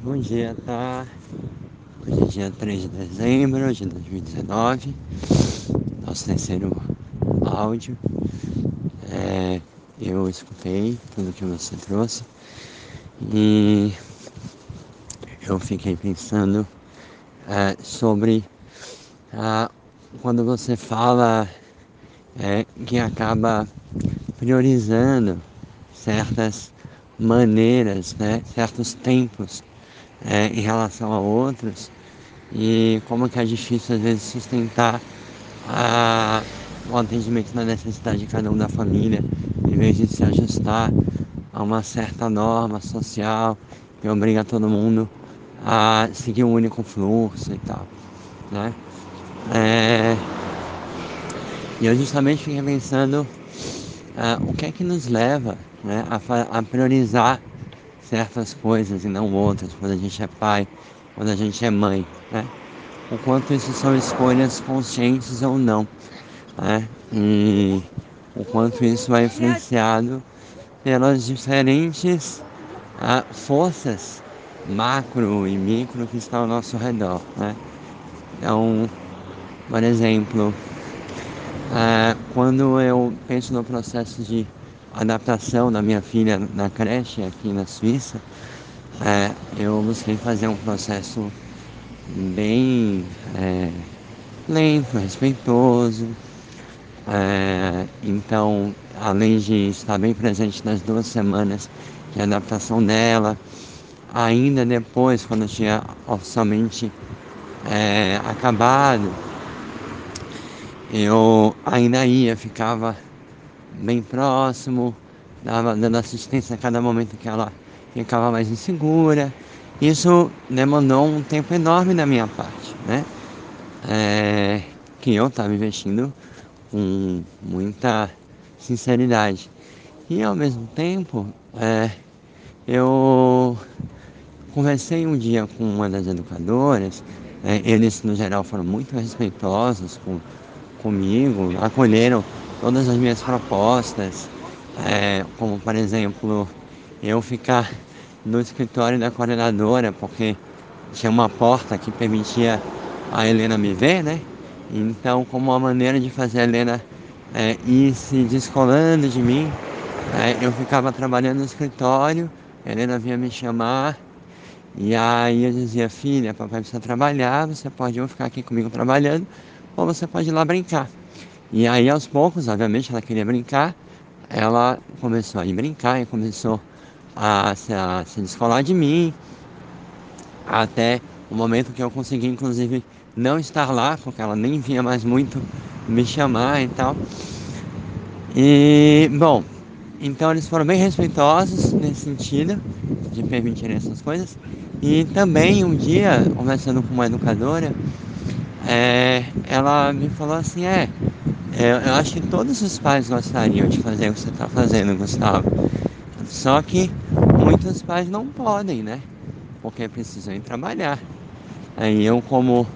Bom dia, tá? Hoje é dia 3 de dezembro de 2019, nosso terceiro áudio. É, eu escutei tudo que você trouxe e eu fiquei pensando é, sobre a, quando você fala é, que acaba priorizando certas maneiras, né, certos tempos é, em relação a outros e como que é difícil às vezes sustentar a, o atendimento na necessidade de cada um da família, em vez de se ajustar a uma certa norma social que obriga todo mundo a seguir um único fluxo e tal, né? É, e eu justamente fiquei pensando uh, o que é que nos leva né, a, a, priorizar certas coisas e não outras, quando a gente é pai, quando a gente é mãe, né? O quanto isso são escolhas conscientes ou não, né? E o quanto isso é influenciado pelas diferentes uh, forças macro e micro que estão ao nosso redor, né? Então, por exemplo, uh, quando eu penso no processo de adaptação da minha filha na creche aqui na Suíça, é, eu busquei fazer um processo bem é, lento, respeitoso. É, então, além de estar bem presente nas duas semanas de adaptação dela, ainda depois, quando tinha oficialmente é, acabado, eu ainda ia, ficava bem próximo, dava, dando assistência a cada momento que ela ficava mais insegura. Isso demandou um tempo enorme da minha parte, né? É, que eu estava investindo com muita sinceridade. E ao mesmo tempo, é, eu conversei um dia com uma das educadoras, é, eles no geral foram muito respeitosos com, comigo, acolheram todas as minhas propostas, é, como por exemplo eu ficar no escritório da coordenadora, porque tinha uma porta que permitia a Helena me ver, né? Então, como uma maneira de fazer a Helena é, ir se descolando de mim, é, eu ficava trabalhando no escritório, a Helena vinha me chamar, e aí eu dizia, filha, papai precisa trabalhar, você pode ou ficar aqui comigo trabalhando, ou você pode ir lá brincar. E aí aos poucos, obviamente, ela queria brincar, ela começou a ir brincar e começou a se, a se descolar de mim, até o momento que eu consegui, inclusive, não estar lá, porque ela nem vinha mais muito me chamar e tal. E, bom, então eles foram bem respeitosos nesse sentido, de permitir essas coisas. E também um dia, conversando com uma educadora, é, ela me falou assim, é, é, eu acho que todos os pais gostariam de fazer o que você está fazendo, Gustavo. Só que muitos pais não podem, né? Porque precisam ir trabalhar. Aí eu como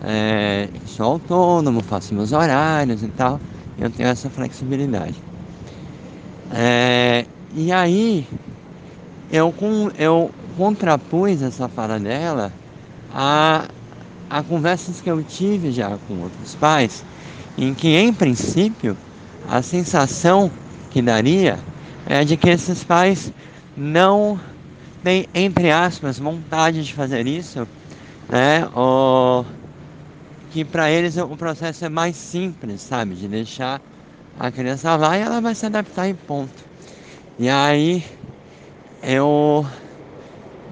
é, sou autônomo, faço meus horários e tal, eu tenho essa flexibilidade. É, e aí eu, eu contrapus essa fala dela a, a conversas que eu tive já com outros pais em que, em princípio, a sensação que daria é de que esses pais não têm, entre aspas, vontade de fazer isso, né? Ou que para eles o processo é mais simples, sabe? De deixar a criança lá e ela vai se adaptar em ponto. E aí eu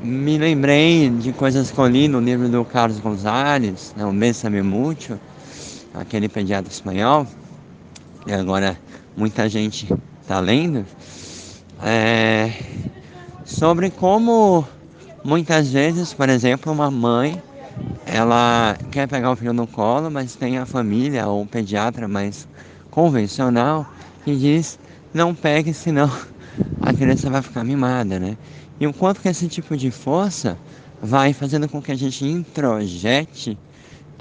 me lembrei de coisas que eu li no livro do Carlos Gonzalez, né, o Bessame Mútil, aquele pediatra espanhol, que agora muita gente está lendo, é, sobre como muitas vezes, por exemplo, uma mãe ela quer pegar o filho no colo, mas tem a família ou o pediatra mais convencional que diz não pegue, senão a criança vai ficar mimada, né? E o quanto que esse tipo de força vai fazendo com que a gente introjete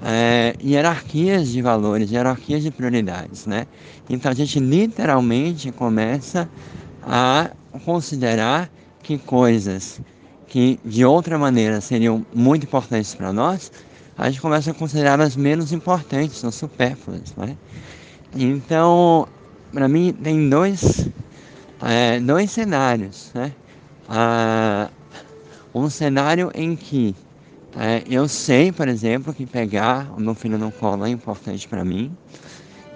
é, hierarquias de valores, hierarquias de prioridades, né? Então a gente literalmente começa a considerar que coisas que de outra maneira seriam muito importantes para nós, a gente começa a considerá-las menos importantes ou supérfluas. Né? Então, para mim, tem dois, é, dois cenários. Né? Ah, um cenário em que é, eu sei, por exemplo, que pegar o meu filho no colo é importante para mim.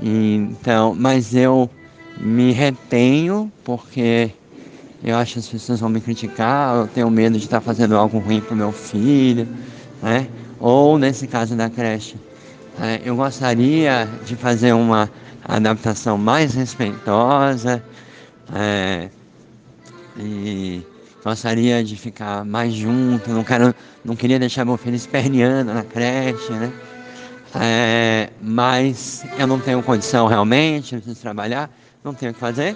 Então, mas eu me retenho porque eu acho que as pessoas vão me criticar, eu tenho medo de estar fazendo algo ruim para o meu filho, né? Ou nesse caso da creche, é, eu gostaria de fazer uma adaptação mais respeitosa é, e gostaria de ficar mais junto, não, quero, não queria deixar meu filho esperneando na creche, né? É, mas eu não tenho condição realmente, preciso trabalhar, não tenho o que fazer.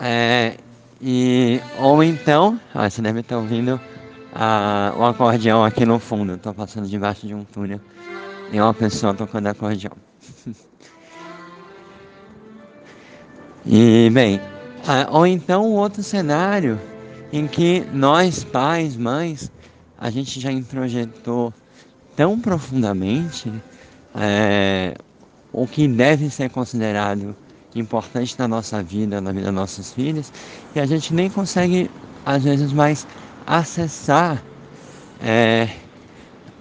É, e, ou então, ó, você deve estar ouvindo a, o acordeão aqui no fundo, estou passando debaixo de um túnel e uma pessoa tocando acordeão. e bem, ou então um outro cenário em que nós, pais, mães, a gente já introjetou tão profundamente é, o que deve ser considerado importante na nossa vida, na vida dos nossos filhos, que a gente nem consegue, às vezes, mais acessar, é,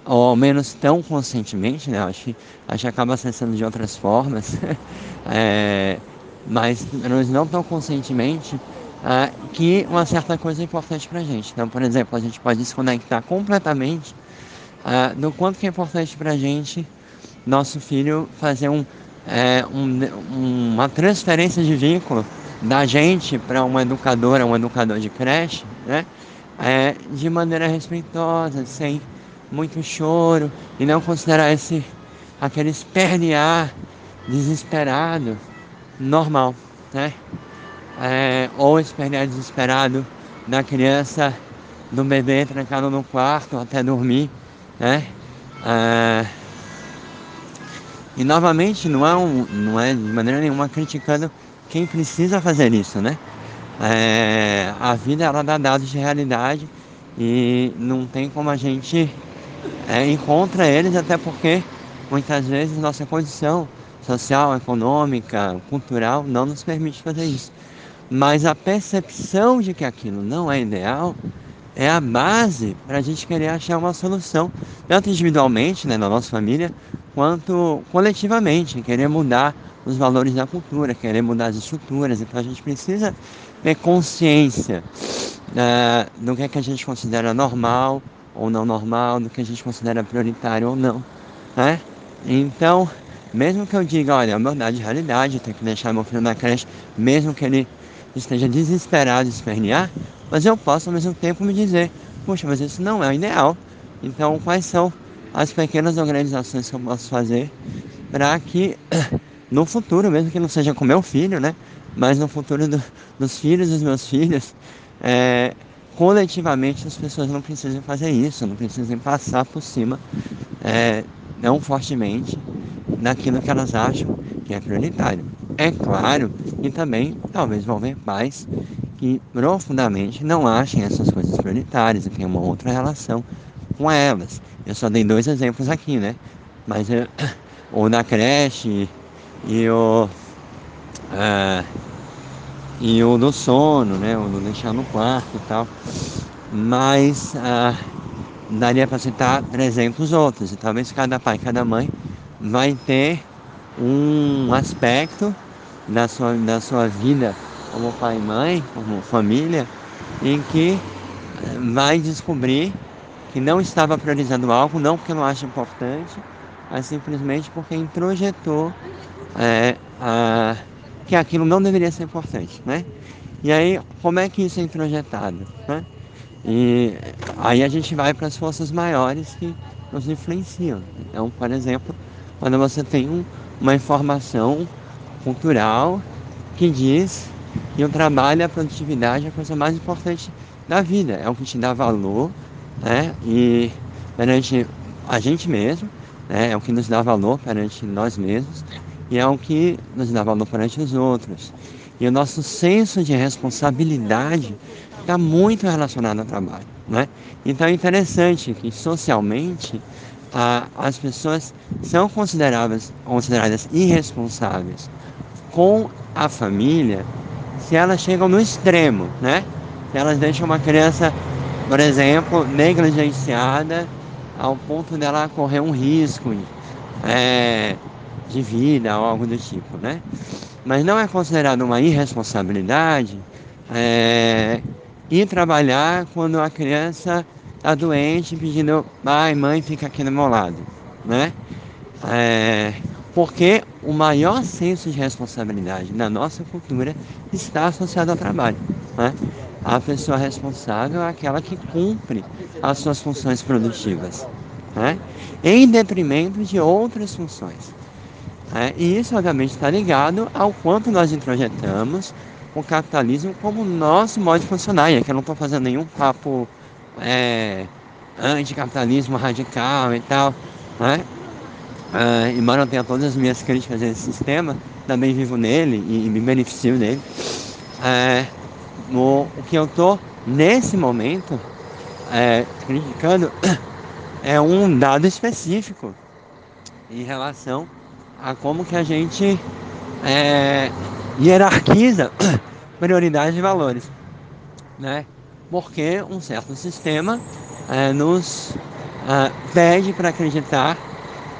ou ao menos tão conscientemente, né? Acho que a gente acaba acessando de outras formas, é, mas não tão conscientemente, é, que uma certa coisa é importante para a gente. Então, por exemplo, a gente pode desconectar completamente é, do quanto que é importante para a gente nosso filho fazer um é, um, uma transferência de vínculo da gente para uma educadora, um educador de creche, né? É, de maneira respeitosa, sem muito choro e não considerar esse aquele espernear desesperado normal, né? É, ou espernear desesperado da criança, do bebê trancado no quarto até dormir, né? É, e novamente não é, um, não é de maneira nenhuma criticando quem precisa fazer isso, né? É, a vida ela dá dados de realidade e não tem como a gente é, encontra eles, até porque muitas vezes nossa condição social, econômica, cultural não nos permite fazer isso. Mas a percepção de que aquilo não é ideal é a base para a gente querer achar uma solução, tanto individualmente, né, na nossa família, quanto coletivamente, querer mudar os valores da cultura, querer mudar as estruturas. Então a gente precisa ter consciência uh, do que, é que a gente considera normal ou não normal, do que a gente considera prioritário ou não. Né? Então, mesmo que eu diga, olha, é verdade, realidade, eu tenho que deixar meu filho na creche, mesmo que ele esteja desesperado de espernear, mas eu posso ao mesmo tempo me dizer, puxa, mas isso não é o ideal. Então, quais são as pequenas organizações que eu posso fazer para que no futuro, mesmo que não seja com meu filho, né? Mas no futuro do, dos filhos dos meus filhos, é, coletivamente as pessoas não precisam fazer isso, não precisam passar por cima é, não fortemente daquilo que elas acham que é prioritário. É claro que também talvez vão ver pais que profundamente não achem essas coisas prioritárias e tenham uma outra relação com elas. Eu só dei dois exemplos aqui, né? Mas eu, o da creche e o. Uh, e o do sono, né? O do deixar no quarto e tal. Mas uh, daria para citar 300 outros. E talvez cada pai, cada mãe vai ter um aspecto da sua, da sua vida como pai e mãe, como família, em que vai descobrir que não estava priorizando algo, não porque não acha importante, mas simplesmente porque introjetou é, a, que aquilo não deveria ser importante, né? E aí, como é que isso é introjetado, né? E aí a gente vai para as forças maiores que nos influenciam. Então, por exemplo, quando você tem um, uma informação cultural que diz que o trabalho e a produtividade é a coisa mais importante da vida, é o que te dá valor, né? E perante a gente mesmo, né? É o que nos dá valor perante nós mesmos e é o que nos dá valor perante os outros. E o nosso senso de responsabilidade está muito relacionado ao trabalho. Né? Então é interessante que socialmente a, as pessoas são consideradas, consideradas irresponsáveis com a família se elas chegam no extremo, né? Se elas deixam uma criança, por exemplo, negligenciada ao ponto dela correr um risco é, de vida ou algo do tipo, né? Mas não é considerado uma irresponsabilidade é, ir trabalhar quando a criança está doente pedindo pai, mãe, fica aqui do meu lado, né? É, porque o maior senso de responsabilidade na nossa cultura está associado ao trabalho. Né? A pessoa responsável é aquela que cumpre as suas funções produtivas, né? em detrimento de outras funções. Né? E isso, obviamente, está ligado ao quanto nós introjetamos o capitalismo como nosso modo de funcionar. E aqui eu não estou fazendo nenhum papo é, anticapitalismo radical e tal. Né? Uh, embora eu tenha todas as minhas críticas a esse sistema, também vivo nele e, e me beneficio dele. Uh, no, o que eu estou nesse momento uh, criticando é um dado específico em relação a como que a gente hierarquiza prioridades de valores, né? Porque um certo sistema nos pede para acreditar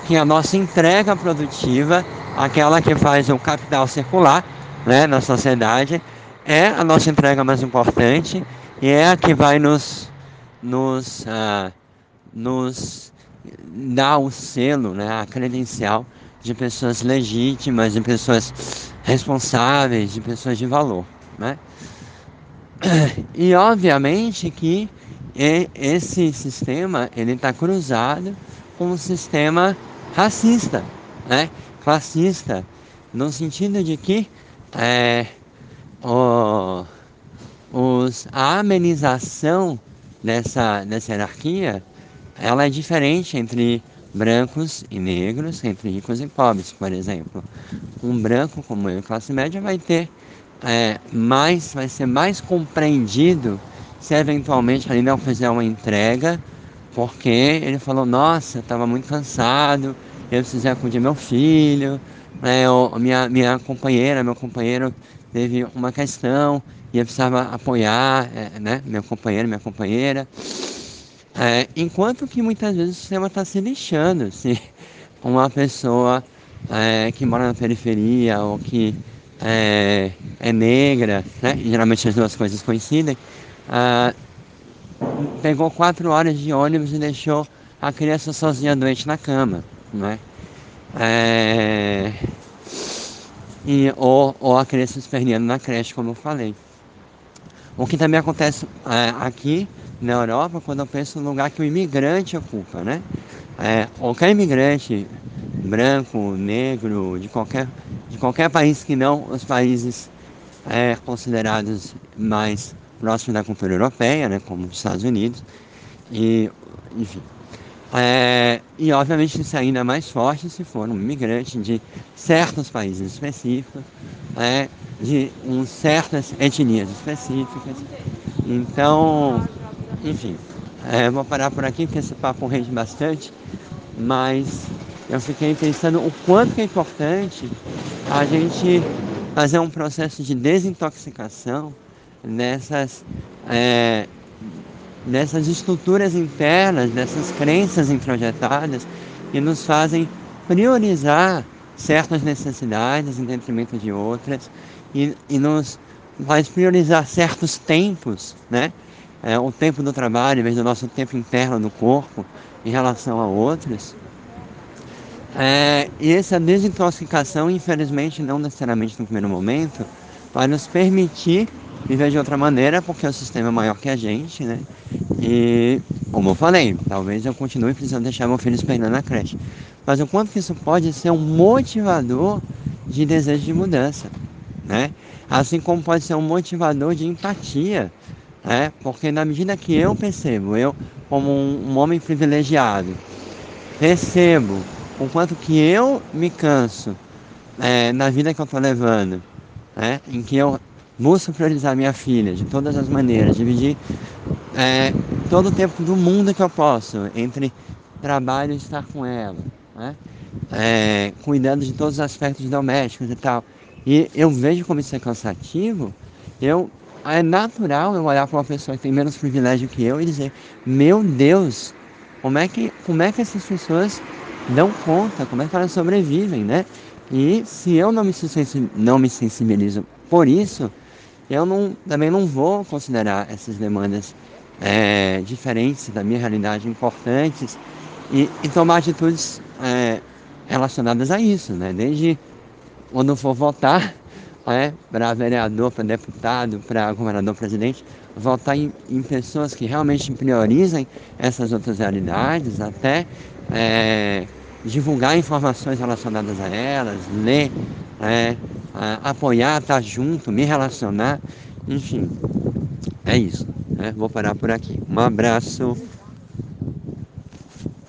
que a nossa entrega produtiva, aquela que faz o capital circular né, na sociedade, é a nossa entrega mais importante e é a que vai nos, nos, uh, nos dar o selo, né, a credencial de pessoas legítimas, de pessoas responsáveis, de pessoas de valor. Né? E obviamente que esse sistema ele está cruzado com um sistema racista, né? classista, no sentido de que é, o, os, a amenização dessa, dessa hierarquia ela é diferente entre brancos e negros, entre ricos e pobres, por exemplo. Um branco como eu, classe média, vai ter é, mais, vai ser mais compreendido se eventualmente ele não fizer uma entrega, porque ele falou, nossa, eu estava muito cansado, eu precisei acudir meu filho, né, eu, minha, minha companheira, meu companheiro teve uma questão e eu precisava apoiar, é, né, meu companheiro, minha companheira. É, enquanto que muitas vezes o sistema está se lixando se uma pessoa é, que mora na periferia ou que é, é negra, né, geralmente as duas coisas coincidem, ah, pegou quatro horas de ônibus e deixou a criança sozinha doente na cama né? É... E, ou, ou a criança esperneando na creche, como eu falei. O que também acontece é, aqui na Europa, quando eu penso no lugar que o imigrante ocupa, né? É, qualquer imigrante, branco, negro, de qualquer, de qualquer país que não os países é, considerados mais próximos da cultura europeia, né, como os Estados Unidos, e, enfim, é, e obviamente isso é ainda mais forte se for um imigrante de certos países específicos, é, de um, certas etnias específicas. Então, enfim, é, vou parar por aqui porque esse papo rende bastante, mas eu fiquei pensando o quanto é importante a gente fazer um processo de desintoxicação nessas é, dessas estruturas internas, dessas crenças introjetadas que nos fazem priorizar certas necessidades em detrimento de outras e, e nos faz priorizar certos tempos, né? É, o tempo do trabalho, em vez do nosso tempo interno do corpo, em relação a outros. É, e essa desintoxicação, infelizmente, não necessariamente no primeiro momento, vai nos permitir viver de outra maneira, porque o sistema é maior que a gente, né? E, como eu falei, talvez eu continue precisando deixar meu filho esperando na creche. Mas o quanto que isso pode ser um motivador de desejo de mudança, né? Assim como pode ser um motivador de empatia, né? Porque na medida que eu percebo, eu como um, homem privilegiado, percebo o quanto que eu me canso é, na vida que eu estou levando, né? Em que eu busco priorizar minha filha de todas as maneiras, dividir é, todo o tempo do mundo que eu posso entre trabalho e estar com ela, né? é, cuidando de todos os aspectos domésticos e tal. E eu vejo como isso é cansativo, eu é natural eu olhar para uma pessoa que tem menos privilégio que eu e dizer, meu Deus, como é que, como é que essas pessoas dão conta, como é que elas sobrevivem, né? E se eu não me, não me sensibilizo por isso, eu não, também não vou considerar essas demandas é, diferentes da minha realidade importantes e, e tomar atitudes é, relacionadas a isso, né? Desde quando for votar, é, para vereador, para deputado, para governador, presidente, votar em, em, pessoas que realmente priorizem essas outras realidades, até é, divulgar informações relacionadas a elas, ler, é, apoiar, estar junto, me relacionar, enfim, é isso. Né? Vou parar por aqui. Um abraço.